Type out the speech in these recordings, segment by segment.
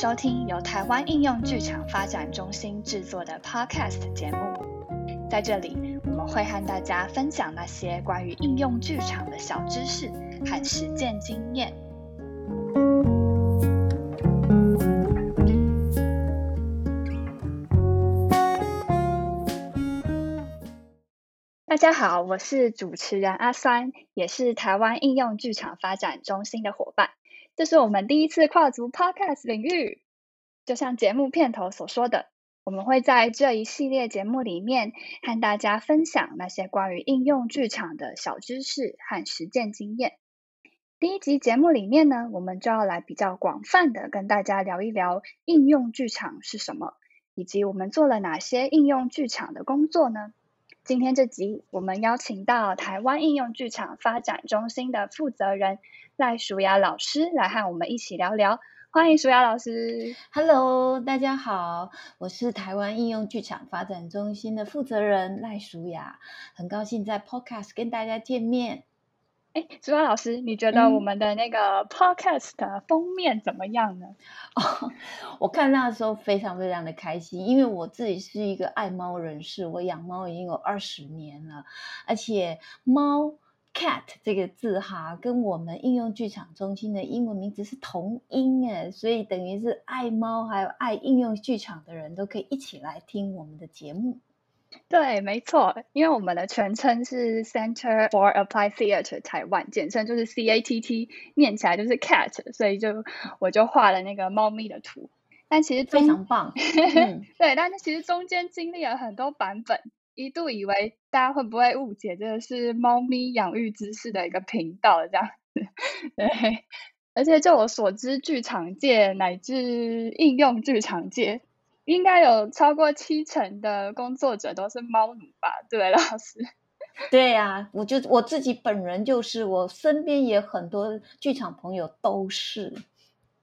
收听由台湾应用剧场发展中心制作的 Podcast 节目。在这里，我们会和大家分享那些关于应用剧场的小知识和实践经验。大家好，我是主持人阿酸，也是台湾应用剧场发展中心的伙伴。这是我们第一次跨足 Podcast 领域，就像节目片头所说的，我们会在这一系列节目里面和大家分享那些关于应用剧场的小知识和实践经验。第一集节目里面呢，我们就要来比较广泛的跟大家聊一聊应用剧场是什么，以及我们做了哪些应用剧场的工作呢？今天这集，我们邀请到台湾应用剧场发展中心的负责人赖淑雅老师来和我们一起聊聊。欢迎淑雅老师。Hello，大家好，我是台湾应用剧场发展中心的负责人赖淑雅，很高兴在 Podcast 跟大家见面。哎，朱老师，你觉得我们的那个 podcast 封面怎么样呢？哦，我看那时候非常非常的开心，因为我自己是一个爱猫人士，我养猫已经有二十年了，而且猫 cat 这个字哈，跟我们应用剧场中心的英文名字是同音哎，所以等于是爱猫还有爱应用剧场的人都可以一起来听我们的节目。对，没错，因为我们的全称是 Center for Applied Theatre 台湾，简称就是 CATT，念起来就是 cat，所以就我就画了那个猫咪的图。但其实非常棒，对，但是其实中间经历了很多版本，一度以为大家会不会误解这个是猫咪养育知识的一个频道这样子。对，而且就我所知，剧场界乃至应用剧场界。应该有超过七成的工作者都是猫奴吧？对，老师。对呀，我就我自己本人就是，我身边也很多剧场朋友都是。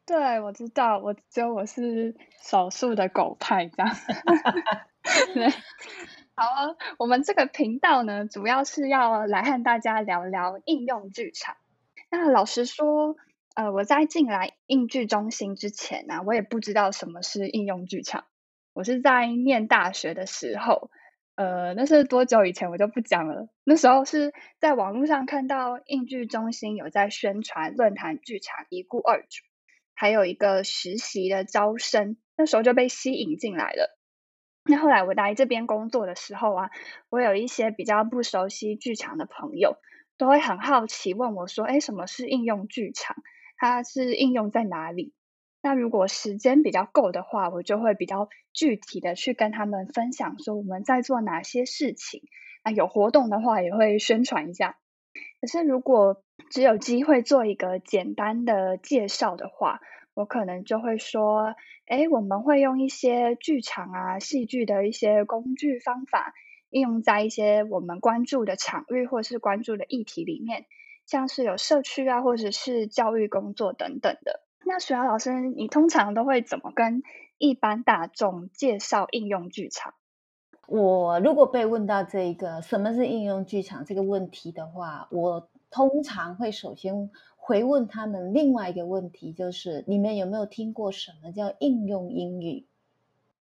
对，我知道，我只有我是少数的狗派这样。对，好啊，我们这个频道呢，主要是要来和大家聊聊应用剧场。那老实说，呃，我在进来应剧中心之前呢，我也不知道什么是应用剧场。我是在念大学的时候，呃，那是多久以前我就不讲了。那时候是在网络上看到应剧中心有在宣传论坛剧场一顾二主，还有一个实习的招生，那时候就被吸引进来了。那后来我来这边工作的时候啊，我有一些比较不熟悉剧场的朋友，都会很好奇问我说：“哎，什么是应用剧场？它是应用在哪里？”那如果时间比较够的话，我就会比较具体的去跟他们分享，说我们在做哪些事情。那有活动的话，也会宣传一下。可是如果只有机会做一个简单的介绍的话，我可能就会说，哎，我们会用一些剧场啊、戏剧的一些工具方法，应用在一些我们关注的场域或是关注的议题里面，像是有社区啊，或者是教育工作等等的。那徐瑶老师，你通常都会怎么跟一般大众介绍应用剧场？我如果被问到这个什么是应用剧场这个问题的话，我通常会首先回问他们另外一个问题，就是你们有没有听过什么叫应用英语？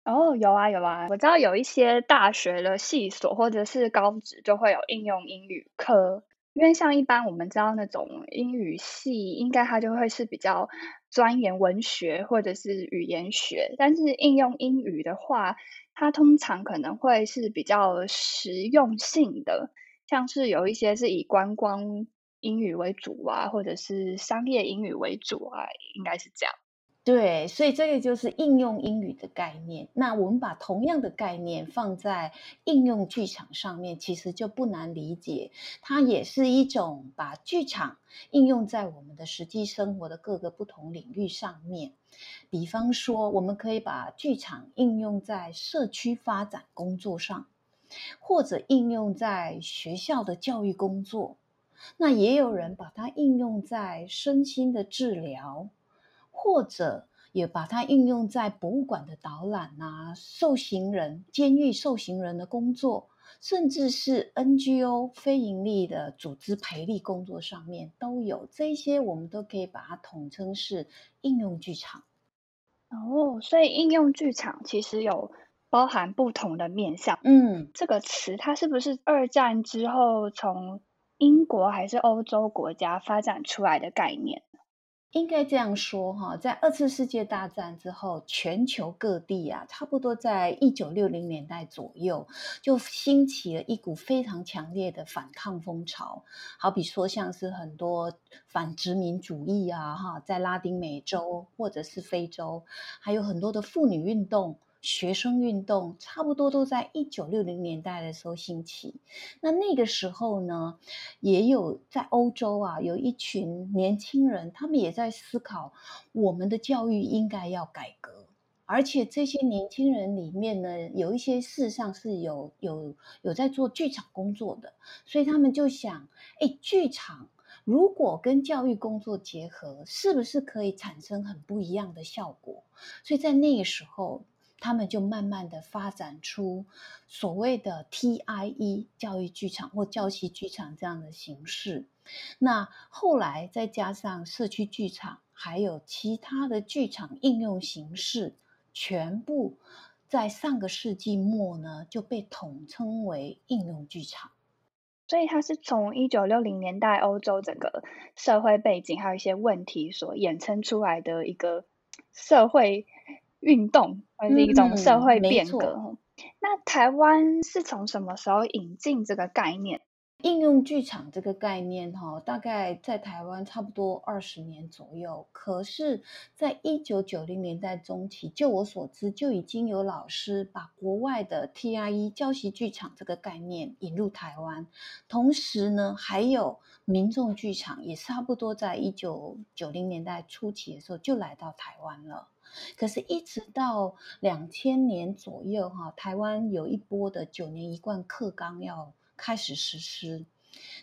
哦，有啊有啊，我知道有一些大学的系所或者是高职就会有应用英语课。因为像一般我们知道那种英语系，应该它就会是比较钻研文学或者是语言学，但是应用英语的话，它通常可能会是比较实用性的，像是有一些是以观光英语为主啊，或者是商业英语为主啊，应该是这样。对，所以这个就是应用英语的概念。那我们把同样的概念放在应用剧场上面，其实就不难理解。它也是一种把剧场应用在我们的实际生活的各个不同领域上面。比方说，我们可以把剧场应用在社区发展工作上，或者应用在学校的教育工作。那也有人把它应用在身心的治疗。或者也把它应用在博物馆的导览啊，受刑人、监狱受刑人的工作，甚至是 NGO 非盈利的组织培力工作上面都有。这些我们都可以把它统称是应用剧场。哦，所以应用剧场其实有包含不同的面向。嗯，这个词它是不是二战之后从英国还是欧洲国家发展出来的概念？应该这样说哈，在二次世界大战之后，全球各地啊，差不多在一九六零年代左右，就兴起了一股非常强烈的反抗风潮。好比说，像是很多反殖民主义啊，哈，在拉丁美洲或者是非洲，还有很多的妇女运动。学生运动差不多都在一九六零年代的时候兴起。那那个时候呢，也有在欧洲啊，有一群年轻人，他们也在思考我们的教育应该要改革。而且这些年轻人里面呢，有一些事实上是有有有在做剧场工作的，所以他们就想：哎，剧场如果跟教育工作结合，是不是可以产生很不一样的效果？所以在那个时候。他们就慢慢的发展出所谓的 TIE 教育剧场或教习剧场这样的形式。那后来再加上社区剧场，还有其他的剧场应用形式，全部在上个世纪末呢就被统称为应用剧场。所以它是从一九六零年代欧洲整个社会背景还有一些问题所衍生出来的一个社会。运动或是一种社会变革。那台湾是从什么时候引进这个概念？应用剧场这个概念，哈，大概在台湾差不多二十年左右。可是，在一九九零年代中期，就我所知，就已经有老师把国外的 TIE 教习剧场这个概念引入台湾。同时呢，还有民众剧场，也差不多在一九九零年代初期的时候就来到台湾了。可是，一直到两千年左右，哈，台湾有一波的九年一贯课纲要开始实施，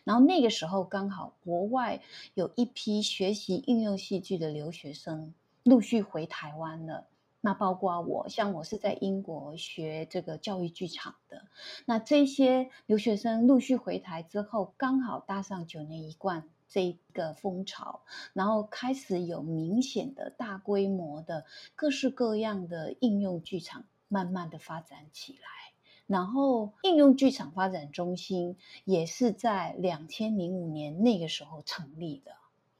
然后那个时候刚好国外有一批学习应用戏剧的留学生陆续回台湾了。那包括我，像我是在英国学这个教育剧场的，那这些留学生陆续回台之后，刚好搭上九年一贯。这个风潮，然后开始有明显的大规模的各式各样的应用剧场慢慢的发展起来，然后应用剧场发展中心也是在两千零五年那个时候成立的。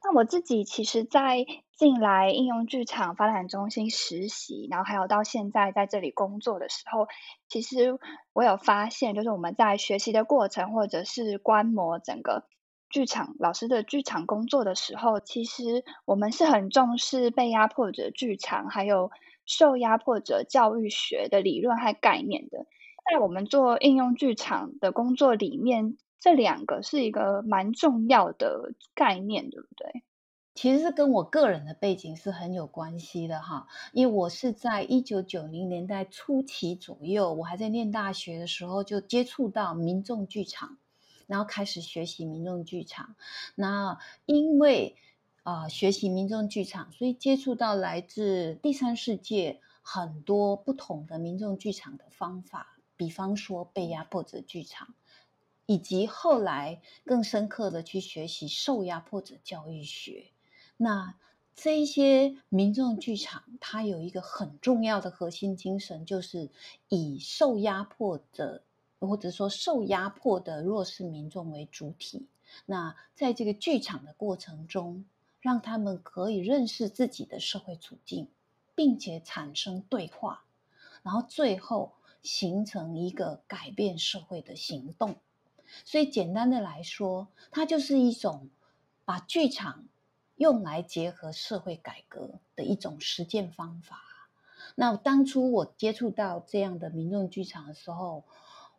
那我自己其实，在进来应用剧场发展中心实习，然后还有到现在在这里工作的时候，其实我有发现，就是我们在学习的过程，或者是观摩整个。剧场老师的剧场工作的时候，其实我们是很重视被压迫者剧场，还有受压迫者教育学的理论和概念的。在我们做应用剧场的工作里面，这两个是一个蛮重要的概念，对不对？其实是跟我个人的背景是很有关系的哈，因为我是在一九九零年代初期左右，我还在念大学的时候就接触到民众剧场。然后开始学习民众剧场，那因为啊学习民众剧场，所以接触到来自第三世界很多不同的民众剧场的方法，比方说被压迫者剧场，以及后来更深刻的去学习受压迫者教育学。那这一些民众剧场，它有一个很重要的核心精神，就是以受压迫者。或者说受压迫的弱势民众为主体，那在这个剧场的过程中，让他们可以认识自己的社会处境，并且产生对话，然后最后形成一个改变社会的行动。所以简单的来说，它就是一种把剧场用来结合社会改革的一种实践方法。那当初我接触到这样的民众剧场的时候，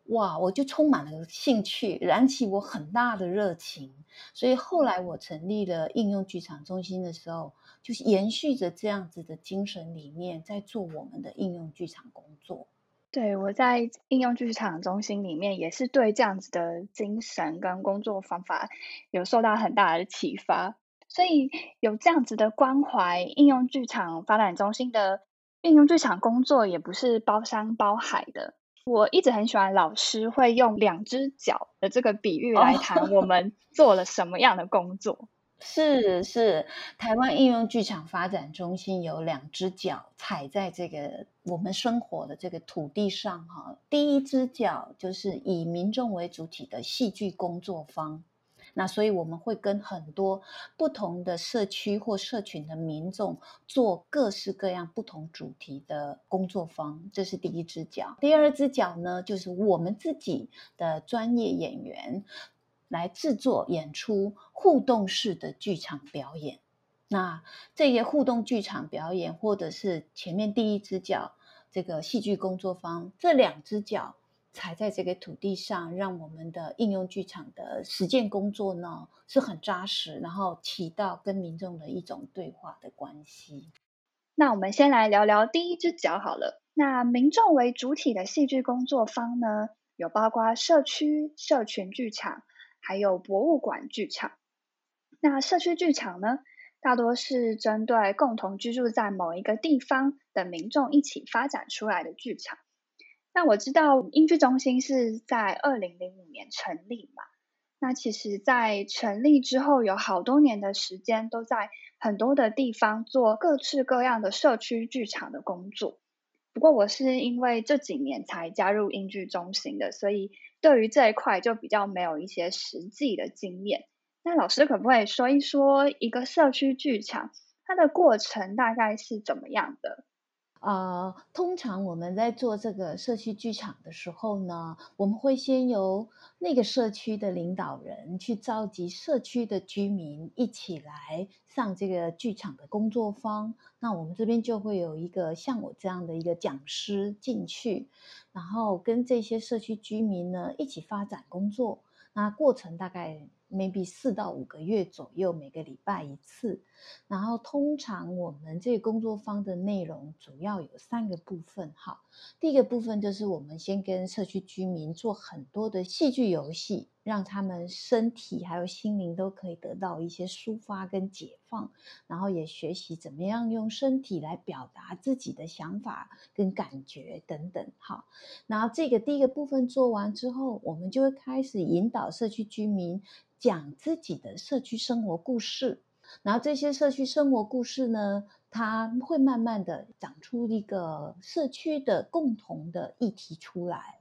哇！我就充满了兴趣，燃起我很大的热情。所以后来我成立了应用剧场中心的时候，就是延续着这样子的精神理念，在做我们的应用剧场工作。对，我在应用剧场中心里面，也是对这样子的精神跟工作方法有受到很大的启发。所以有这样子的关怀，应用剧场发展中心的应用剧场工作也不是包山包海的。我一直很喜欢老师会用两只脚的这个比喻来 谈我们做了什么样的工作。是是，台湾应用剧场发展中心有两只脚踩在这个我们生活的这个土地上哈。第一只脚就是以民众为主体的戏剧工作坊，那所以我们会跟很多不同的社区或社群的民众做各式各样不同主题的工作坊，这是第一只脚。第二只脚呢，就是我们自己的专业演员。来制作演出互动式的剧场表演，那这些互动剧场表演，或者是前面第一只脚这个戏剧工作坊，这两只脚踩在这个土地上，让我们的应用剧场的实践工作呢是很扎实，然后起到跟民众的一种对话的关系。那我们先来聊聊第一只脚好了。那民众为主体的戏剧工作坊呢，有包括社区、社群剧场。还有博物馆剧场，那社区剧场呢，大多是针对共同居住在某一个地方的民众一起发展出来的剧场。那我知道英剧中心是在二零零五年成立嘛，那其实，在成立之后有好多年的时间，都在很多的地方做各式各样的社区剧场的工作。不过我是因为这几年才加入英剧中心的，所以对于这一块就比较没有一些实际的经验。那老师可不可以说一说一个社区剧场它的过程大概是怎么样的？呃，通常我们在做这个社区剧场的时候呢，我们会先由那个社区的领导人去召集社区的居民一起来上这个剧场的工作坊。那我们这边就会有一个像我这样的一个讲师进去，然后跟这些社区居民呢一起发展工作。那过程大概。Maybe 四到五个月左右，每个礼拜一次。然后通常我们这个工作坊的内容主要有三个部分。哈，第一个部分就是我们先跟社区居民做很多的戏剧游戏。让他们身体还有心灵都可以得到一些抒发跟解放，然后也学习怎么样用身体来表达自己的想法跟感觉等等。哈，然后这个第一个部分做完之后，我们就会开始引导社区居民讲自己的社区生活故事。然后这些社区生活故事呢，它会慢慢的长出一个社区的共同的议题出来。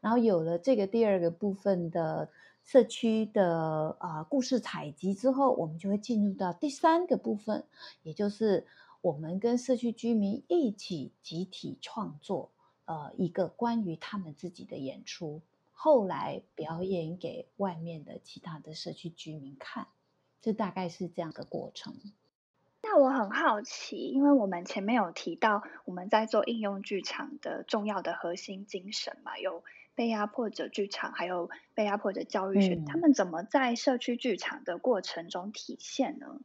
然后有了这个第二个部分的。社区的啊故事采集之后，我们就会进入到第三个部分，也就是我们跟社区居民一起集体创作，呃，一个关于他们自己的演出，后来表演给外面的其他的社区居民看，这大概是这样的过程。那我很好奇，因为我们前面有提到我们在做应用剧场的重要的核心精神嘛，有。被压迫者剧场，还有被压迫者教育学，他们怎么在社区剧场的过程中体现呢？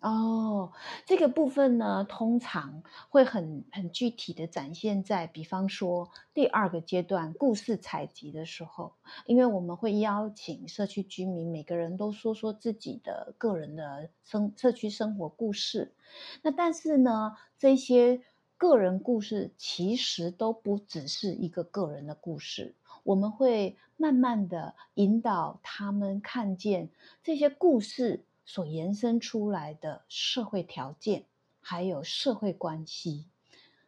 哦，这个部分呢，通常会很很具体的展现在，比方说第二个阶段故事采集的时候，因为我们会邀请社区居民每个人都说说自己的个人的生社区生活故事，那但是呢，这些。个人故事其实都不只是一个个人的故事，我们会慢慢的引导他们看见这些故事所延伸出来的社会条件，还有社会关系。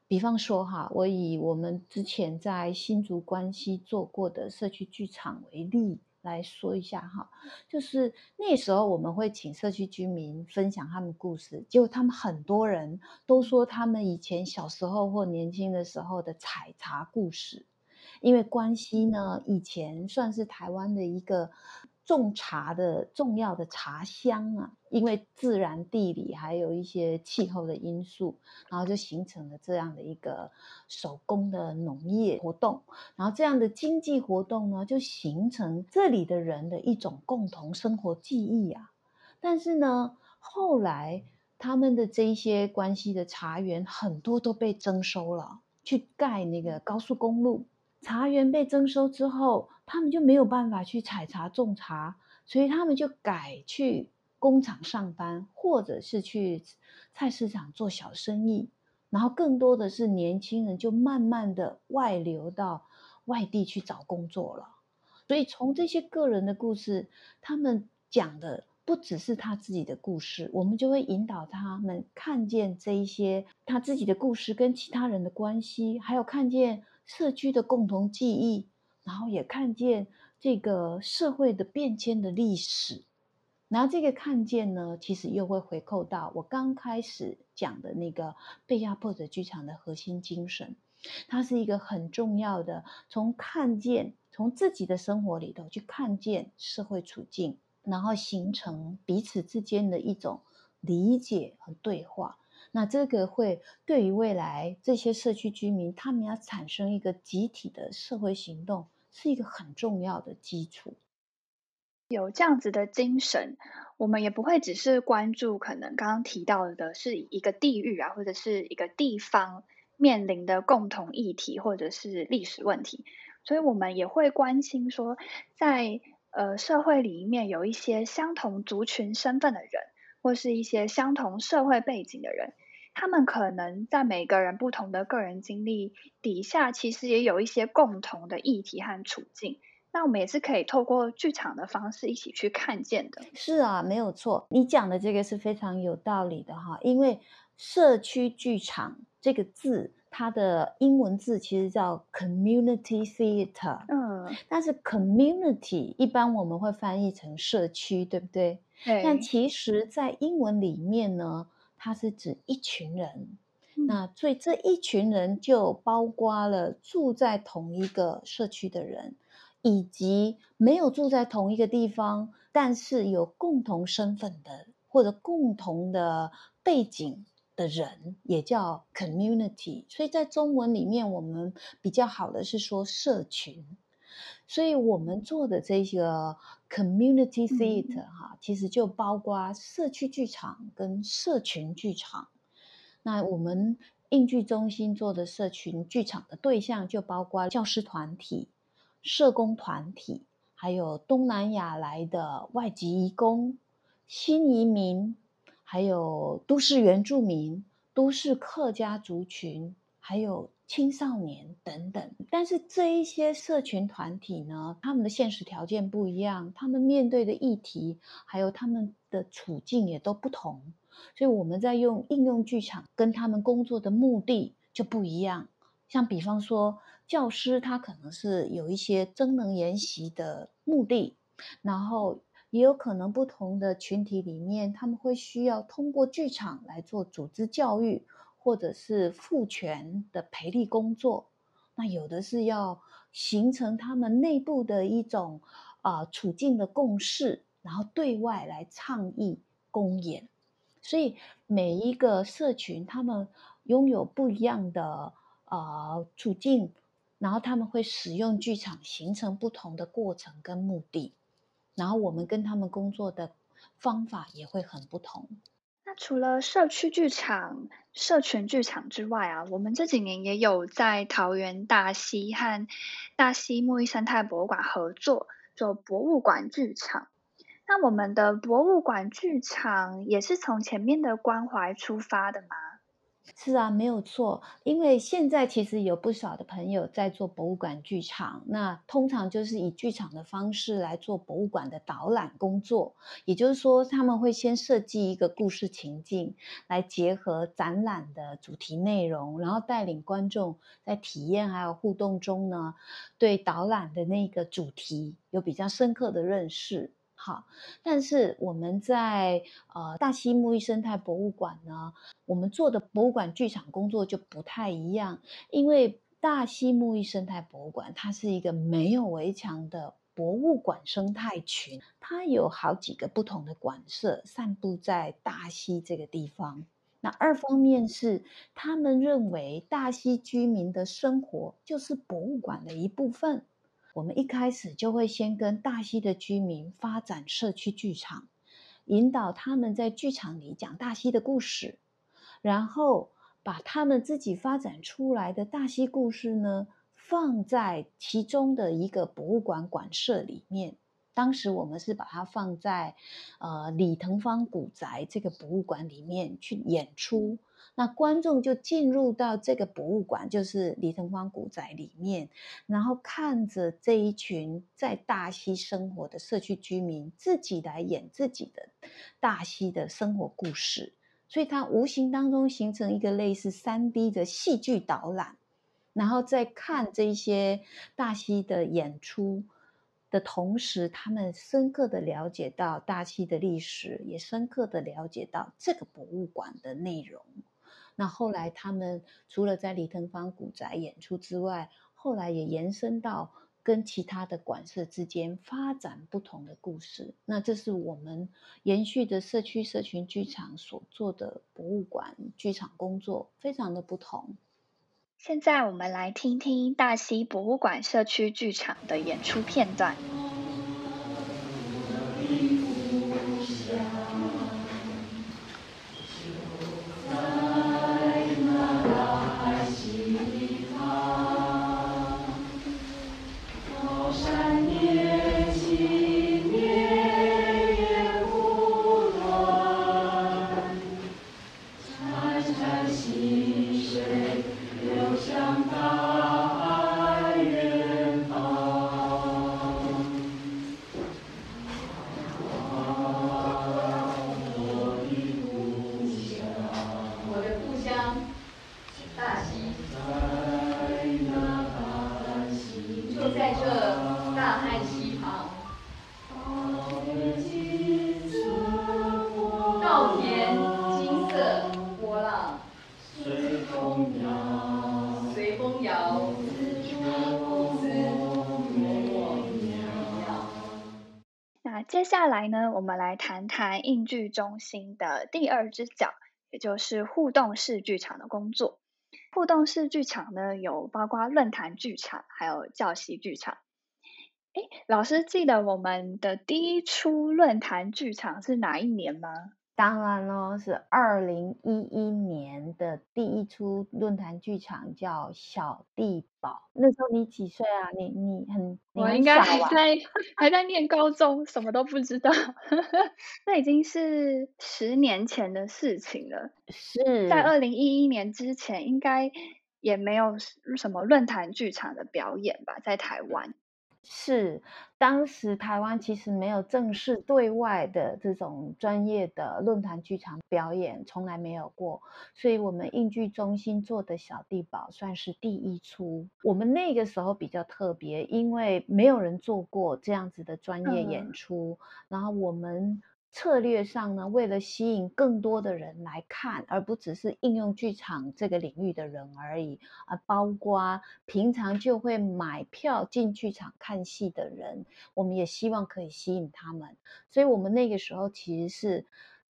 比方说哈，我以我们之前在新竹关系做过的社区剧场为例。来说一下哈，就是那时候我们会请社区居民分享他们故事，结果他们很多人都说他们以前小时候或年轻的时候的采茶故事，因为关西呢以前算是台湾的一个。种茶的重要的茶乡啊，因为自然地理还有一些气候的因素，然后就形成了这样的一个手工的农业活动，然后这样的经济活动呢，就形成这里的人的一种共同生活记忆啊。但是呢，后来他们的这一些关系的茶园很多都被征收了，去盖那个高速公路。茶园被征收之后，他们就没有办法去采茶种茶，所以他们就改去工厂上班，或者是去菜市场做小生意。然后更多的是年轻人就慢慢的外流到外地去找工作了。所以从这些个人的故事，他们讲的不只是他自己的故事，我们就会引导他们看见这一些他自己的故事跟其他人的关系，还有看见社区的共同记忆，然后也看见这个社会的变迁的历史。然后这个看见呢，其实又会回扣到我刚开始讲的那个被压迫者剧场的核心精神，它是一个很重要的，从看见，从自己的生活里头去看见社会处境，然后形成彼此之间的一种理解和对话。那这个会对于未来这些社区居民，他们要产生一个集体的社会行动，是一个很重要的基础。有这样子的精神，我们也不会只是关注可能刚刚提到的是一个地域啊，或者是一个地方面临的共同议题或者是历史问题，所以我们也会关心说，在呃社会里面有一些相同族群身份的人，或是一些相同社会背景的人，他们可能在每个人不同的个人经历底下，其实也有一些共同的议题和处境。那我们也是可以透过剧场的方式一起去看见的。是啊，没有错，你讲的这个是非常有道理的哈。因为社区剧场这个字，它的英文字其实叫 community theater，嗯，但是 community 一般我们会翻译成社区，对不对？对。但其实，在英文里面呢，它是指一群人。那所以这一群人就包括了住在同一个社区的人。以及没有住在同一个地方，但是有共同身份的或者共同的背景的人，也叫 community。所以在中文里面，我们比较好的是说社群。所以我们做的这个 community theater 哈，其实就包括社区剧场跟社群剧场。那我们应剧中心做的社群剧场的对象，就包括教师团体。社工团体，还有东南亚来的外籍移工、新移民，还有都市原住民、都市客家族群，还有青少年等等。但是这一些社群团体呢，他们的现实条件不一样，他们面对的议题，还有他们的处境也都不同，所以我们在用应用剧场跟他们工作的目的就不一样。像比方说，教师他可能是有一些增能研习的目的，然后也有可能不同的群体里面，他们会需要通过剧场来做组织教育，或者是赋权的培力工作。那有的是要形成他们内部的一种啊处境的共识，然后对外来倡议公演。所以每一个社群，他们拥有不一样的。呃，处境，然后他们会使用剧场形成不同的过程跟目的，然后我们跟他们工作的方法也会很不同。除了社区剧场、社群剧场之外啊，我们这几年也有在桃园大溪和大溪木艺生态博物馆合作做博物馆剧场。那我们的博物馆剧场也是从前面的关怀出发的吗？是啊，没有错。因为现在其实有不少的朋友在做博物馆剧场，那通常就是以剧场的方式来做博物馆的导览工作。也就是说，他们会先设计一个故事情境，来结合展览的主题内容，然后带领观众在体验还有互动中呢，对导览的那个主题有比较深刻的认识。好，但是我们在呃大溪木艺生态博物馆呢，我们做的博物馆剧场工作就不太一样，因为大溪木艺生态博物馆它是一个没有围墙的博物馆生态群，它有好几个不同的馆舍散布在大溪这个地方。那二方面是他们认为大溪居民的生活就是博物馆的一部分。我们一开始就会先跟大溪的居民发展社区剧场，引导他们在剧场里讲大溪的故事，然后把他们自己发展出来的大溪故事呢，放在其中的一个博物馆馆舍里面。当时我们是把它放在呃李腾芳古宅这个博物馆里面去演出，那观众就进入到这个博物馆，就是李腾芳古宅里面，然后看着这一群在大溪生活的社区居民自己来演自己的大溪的生活故事，所以它无形当中形成一个类似三 D 的戏剧导览，然后再看这些大溪的演出。的同时，他们深刻的了解到大溪的历史，也深刻的了解到这个博物馆的内容。那后来，他们除了在李腾芳古宅演出之外，后来也延伸到跟其他的馆舍之间发展不同的故事。那这是我们延续的社区社群剧场所做的博物馆剧场工作，非常的不同。现在我们来听听大溪博物馆社区剧场的演出片段。那接下来呢，我们来谈谈应剧中心的第二只脚，也就是互动式剧场的工作。互动式剧场呢，有包括论坛剧场，还有教习剧场。哎，老师记得我们的第一出论坛剧场是哪一年吗？当然咯，是二零一一年的第一出论坛剧场，叫《小地堡》。那时候你几岁啊？你你很我应该还在 还在念高中，什么都不知道。那已经是十年前的事情了。是在二零一一年之前，应该也没有什么论坛剧场的表演吧，在台湾。是，当时台湾其实没有正式对外的这种专业的论坛剧场表演，从来没有过，所以我们应剧中心做的小地堡算是第一出。我们那个时候比较特别，因为没有人做过这样子的专业演出，然后我们。策略上呢，为了吸引更多的人来看，而不只是应用剧场这个领域的人而已啊，包括平常就会买票进剧场看戏的人，我们也希望可以吸引他们。所以，我们那个时候其实是。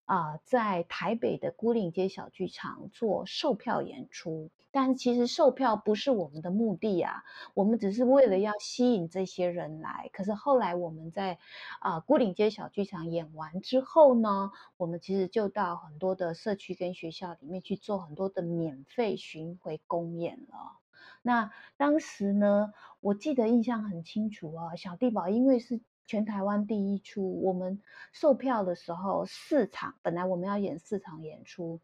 啊，在台北的孤岭街小剧场做售票演出，但其实售票不是我们的目的啊，我们只是为了要吸引这些人来。可是后来我们在啊孤岭街小剧场演完之后呢，我们其实就到很多的社区跟学校里面去做很多的免费巡回公演了。那当时呢，我记得印象很清楚啊，小地堡因为是。全台湾第一出，我们售票的时候四场，本来我们要演四场演出，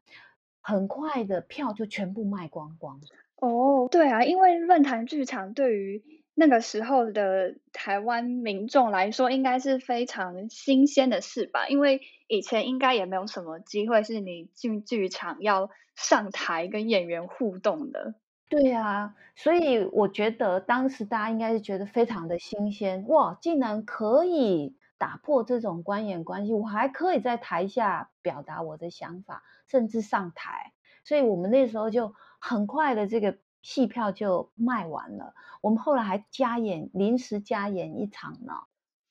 很快的票就全部卖光光。哦，对啊，因为论坛剧场对于那个时候的台湾民众来说，应该是非常新鲜的事吧？因为以前应该也没有什么机会是你进剧场要上台跟演员互动的。对啊，所以我觉得当时大家应该是觉得非常的新鲜哇，竟然可以打破这种观演关系，我还可以在台下表达我的想法，甚至上台，所以我们那时候就很快的这个戏票就卖完了。我们后来还加演，临时加演一场呢。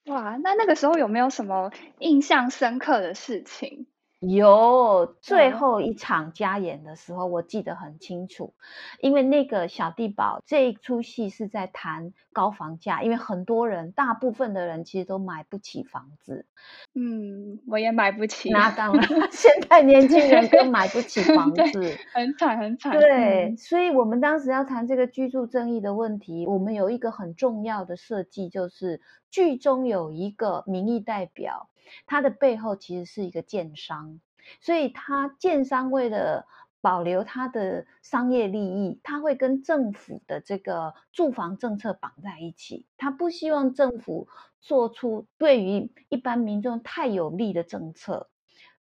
哇，那那个时候有没有什么印象深刻的事情？有最后一场加演的时候，我记得很清楚，因为那个小地堡这一出戏是在谈高房价，因为很多人，大部分的人其实都买不起房子。嗯，我也买不起。那当然，现在年轻人更买不起房子，很惨很惨。对，所以我们当时要谈这个居住正义的问题，我们有一个很重要的设计，就是剧中有一个民意代表。它的背后其实是一个建商，所以他建商为了保留它的商业利益，它会跟政府的这个住房政策绑在一起。他不希望政府做出对于一般民众太有利的政策，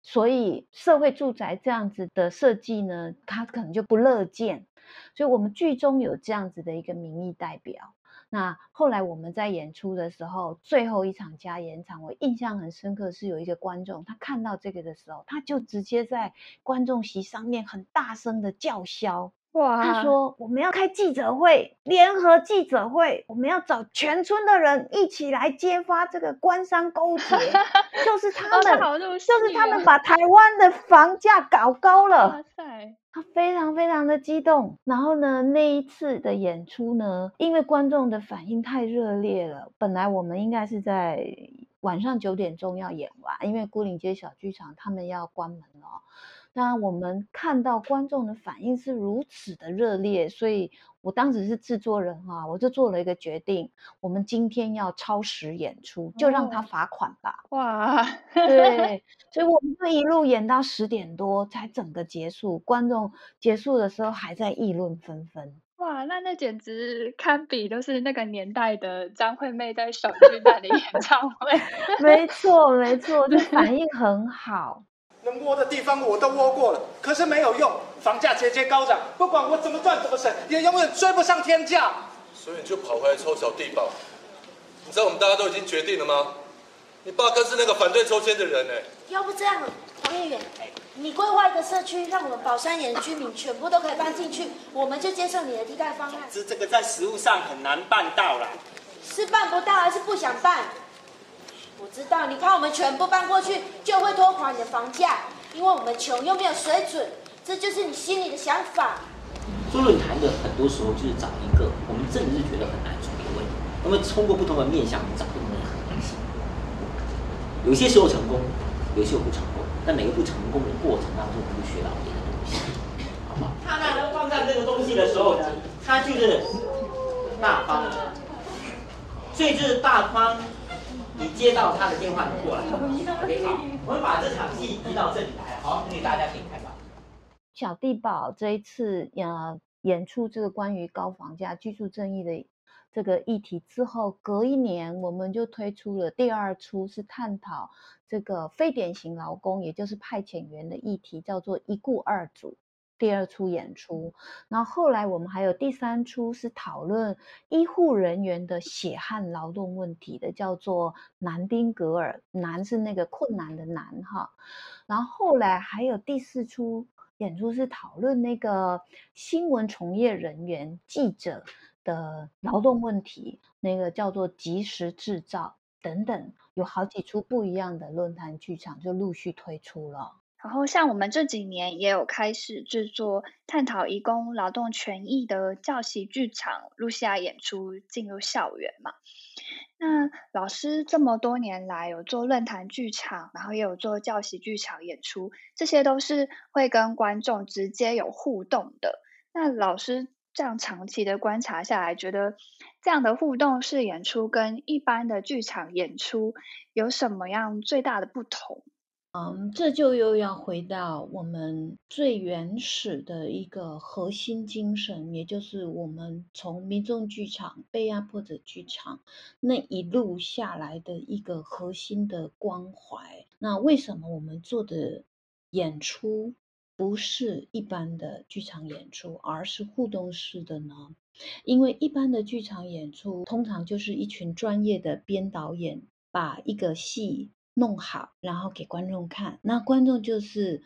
所以社会住宅这样子的设计呢，他可能就不乐见。所以我们剧中有这样子的一个民意代表。那后来我们在演出的时候，最后一场加演场，我印象很深刻，是有一个观众，他看到这个的时候，他就直接在观众席上面很大声的叫嚣，哇！他说我们要开记者会，联合记者会，我们要找全村的人一起来揭发这个官商勾结，就 是他们，就是他们把台湾的房价搞高 了。哇塞！他非常非常的激动，然后呢，那一次的演出呢，因为观众的反应太热烈了，本来我们应该是在晚上九点钟要演完，因为孤岭街小剧场他们要关门了。那我们看到观众的反应是如此的热烈，所以我当时是制作人啊，我就做了一个决定，我们今天要超时演出，就让他罚款吧。哇，对，所以我们就一路演到十点多才整个结束，观众结束的时候还在议论纷纷。哇，那那简直堪比都是那个年代的张惠妹在小巨蛋的演唱会。没错，没错，就反应很好。能窝的地方我都窝过了，可是没有用，房价节节高涨，不管我怎么赚怎么省，也永远追不上天价。所以你就跑回来抽小地保。你知道我们大家都已经决定了吗？你爸哥是那个反对抽签的人哎。要不这样，黄议员，你规划一个社区，让我们宝山岩居民全部都可以搬进去，我们就接受你的替代方案。这这个在实物上很难办到啦。是办不到还是不想办？我知道，你看我们全部搬过去，就会拖垮你的房价，因为我们穷又没有水准，这就是你心里的想法。做论坛的很多时候就是找一个我们政治觉得很难处理的问题，那么通过不同的面向找不同的可能性。有些时候成功，有些时候不成功，但每个不成功的过程当中，我们学到别的东西，好吗？他那放上这个东西的时候呢，他就是大方，所以就是大方。你接到他的电话，你过来。OK，好，我们把这场戏移到这里来。好，给大家可以看到。小地堡这一次呃演出这个关于高房价、居住正义的这个议题之后，隔一年我们就推出了第二出，是探讨这个非典型劳工，也就是派遣员的议题，叫做一雇二主。第二出演出，然后后来我们还有第三出是讨论医护人员的血汗劳动问题的，叫做南丁格尔，难是那个困难的难哈。然后后来还有第四出演出是讨论那个新闻从业人员记者的劳动问题，那个叫做即时制造等等，有好几出不一样的论坛剧场就陆续推出了。然后，像我们这几年也有开始制作探讨移工劳动权益的教习剧场，露西亚演出进入校园嘛。那老师这么多年来有做论坛剧场，然后也有做教习剧场演出，这些都是会跟观众直接有互动的。那老师这样长期的观察下来，觉得这样的互动式演出跟一般的剧场演出有什么样最大的不同？嗯，这就又要回到我们最原始的一个核心精神，也就是我们从民众剧场、被压迫者剧场那一路下来的一个核心的关怀。那为什么我们做的演出不是一般的剧场演出，而是互动式的呢？因为一般的剧场演出通常就是一群专业的编导演把一个戏。弄好，然后给观众看。那观众就是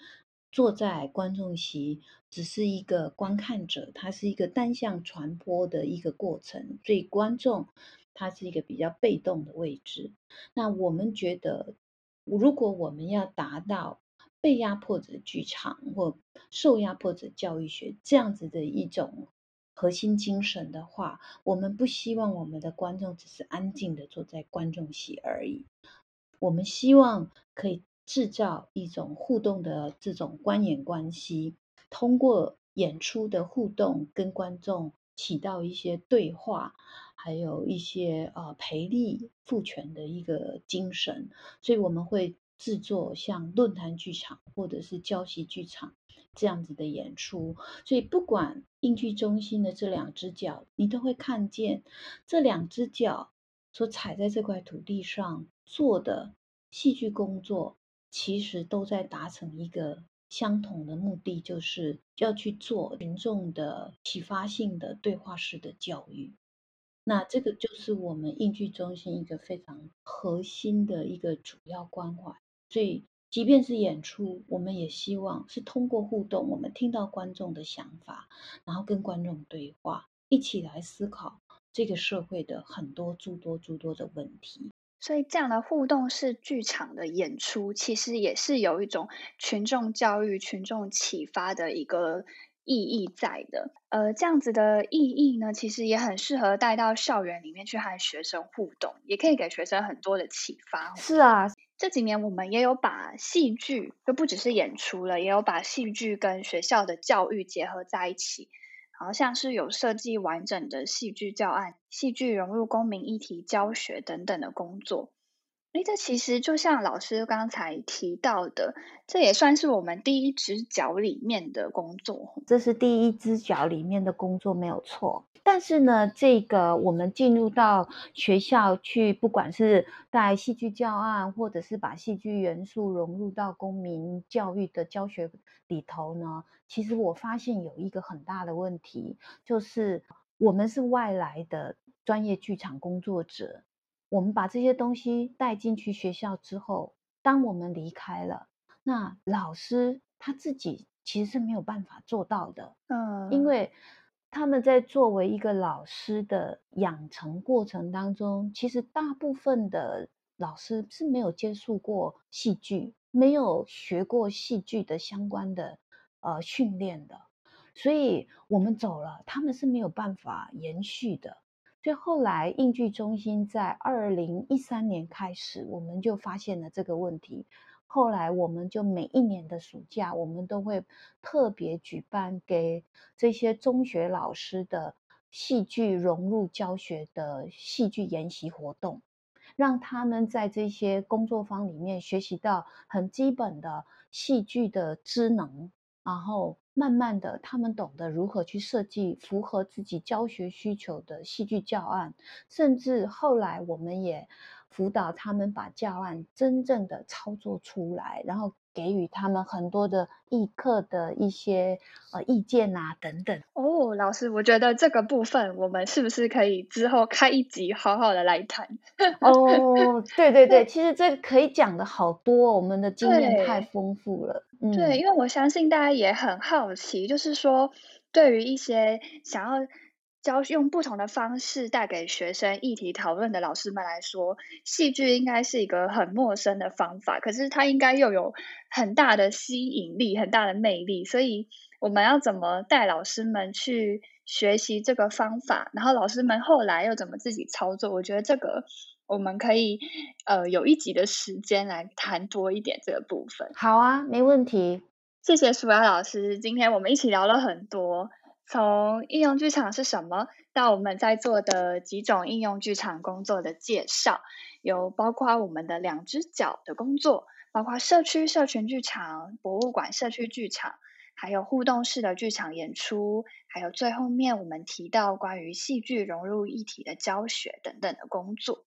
坐在观众席，只是一个观看者，它是一个单向传播的一个过程。所以观众他是一个比较被动的位置。那我们觉得，如果我们要达到被压迫者剧场或受压迫者教育学这样子的一种核心精神的话，我们不希望我们的观众只是安静的坐在观众席而已。我们希望可以制造一种互动的这种观演关系，通过演出的互动跟观众起到一些对话，还有一些呃赔利赋权的一个精神，所以我们会制作像论坛剧场或者是教习剧场这样子的演出。所以，不管应剧中心的这两只脚，你都会看见这两只脚所踩在这块土地上做的戏剧工作，其实都在达成一个。相同的目的就是要去做群众的启发性的对话式的教育，那这个就是我们应剧中心一个非常核心的一个主要关怀。所以，即便是演出，我们也希望是通过互动，我们听到观众的想法，然后跟观众对话，一起来思考这个社会的很多诸多诸多的问题。所以，这样的互动式剧场的演出，其实也是有一种群众教育、群众启发的一个意义在的。呃，这样子的意义呢，其实也很适合带到校园里面去和学生互动，也可以给学生很多的启发。是啊，这几年我们也有把戏剧，就不只是演出了，也有把戏剧跟学校的教育结合在一起。好像是有设计完整的戏剧教案、戏剧融入公民议题教学等等的工作。诶，这其实就像老师刚才提到的，这也算是我们第一只脚里面的工作。这是第一只脚里面的工作，没有错。但是呢，这个我们进入到学校去，不管是带戏剧教案，或者是把戏剧元素融入到公民教育的教学里头呢，其实我发现有一个很大的问题，就是我们是外来的专业剧场工作者，我们把这些东西带进去学校之后，当我们离开了，那老师他自己其实是没有办法做到的，嗯，因为。他们在作为一个老师的养成过程当中，其实大部分的老师是没有接触过戏剧，没有学过戏剧的相关的呃训练的，所以我们走了，他们是没有办法延续的。所以后来应剧中心在二零一三年开始，我们就发现了这个问题。后来，我们就每一年的暑假，我们都会特别举办给这些中学老师的戏剧融入教学的戏剧研习活动，让他们在这些工作坊里面学习到很基本的戏剧的知能，然后慢慢的，他们懂得如何去设计符合自己教学需求的戏剧教案，甚至后来我们也。辅导他们把教案真正的操作出来，然后给予他们很多的议课的一些呃意见啊等等。哦，老师，我觉得这个部分我们是不是可以之后开一集好好的来谈？哦，对对对，其实这可以讲的好多，我们的经验太丰富了。嗯，对，因为我相信大家也很好奇，就是说对于一些想要。教用不同的方式带给学生议题讨论的老师们来说，戏剧应该是一个很陌生的方法，可是它应该又有很大的吸引力、很大的魅力。所以我们要怎么带老师们去学习这个方法？然后老师们后来又怎么自己操作？我觉得这个我们可以呃有一集的时间来谈多一点这个部分。好啊，没问题。谢谢舒雅老师，今天我们一起聊了很多。从应用剧场是什么，到我们在做的几种应用剧场工作的介绍，有包括我们的两只脚的工作，包括社区社群剧场、博物馆社区剧场，还有互动式的剧场演出，还有最后面我们提到关于戏剧融入一体的教学等等的工作。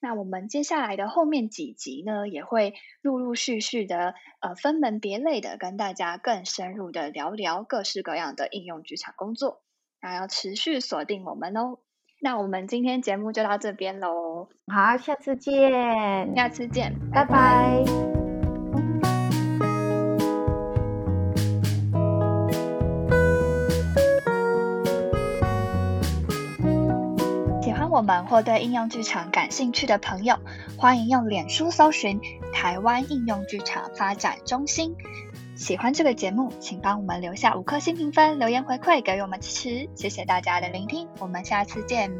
那我们接下来的后面几集呢，也会陆陆续续的，呃，分门别类的跟大家更深入的聊聊各式各样的应用职场工作，那要持续锁定我们哦。那我们今天节目就到这边喽，好，下次见，下次见，拜拜。们或对应用剧场感兴趣的朋友，欢迎用脸书搜寻“台湾应用剧场发展中心”。喜欢这个节目，请帮我们留下五颗星评分，留言回馈给我们支持。谢谢大家的聆听，我们下次见。